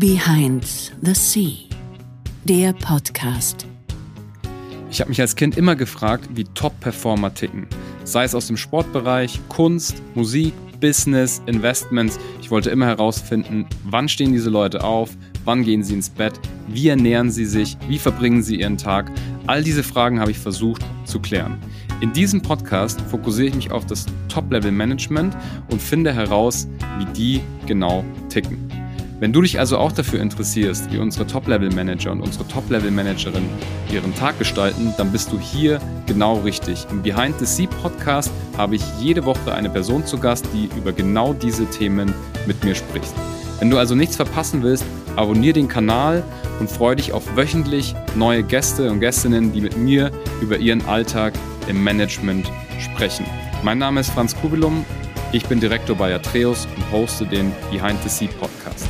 Behind the Sea, der Podcast. Ich habe mich als Kind immer gefragt, wie Top-Performer ticken. Sei es aus dem Sportbereich, Kunst, Musik, Business, Investments. Ich wollte immer herausfinden, wann stehen diese Leute auf, wann gehen sie ins Bett, wie ernähren sie sich, wie verbringen sie ihren Tag. All diese Fragen habe ich versucht zu klären. In diesem Podcast fokussiere ich mich auf das Top-Level-Management und finde heraus, wie die genau ticken. Wenn du dich also auch dafür interessierst, wie unsere Top-Level-Manager und unsere Top-Level-Managerin ihren Tag gestalten, dann bist du hier genau richtig. Im Behind the Sea Podcast habe ich jede Woche eine Person zu Gast, die über genau diese Themen mit mir spricht. Wenn du also nichts verpassen willst, abonniere den Kanal und freue dich auf wöchentlich neue Gäste und Gästinnen, die mit mir über ihren Alltag im Management sprechen. Mein Name ist Franz Kubilum, ich bin Direktor bei Atreus und hoste den Behind the Sea Podcast.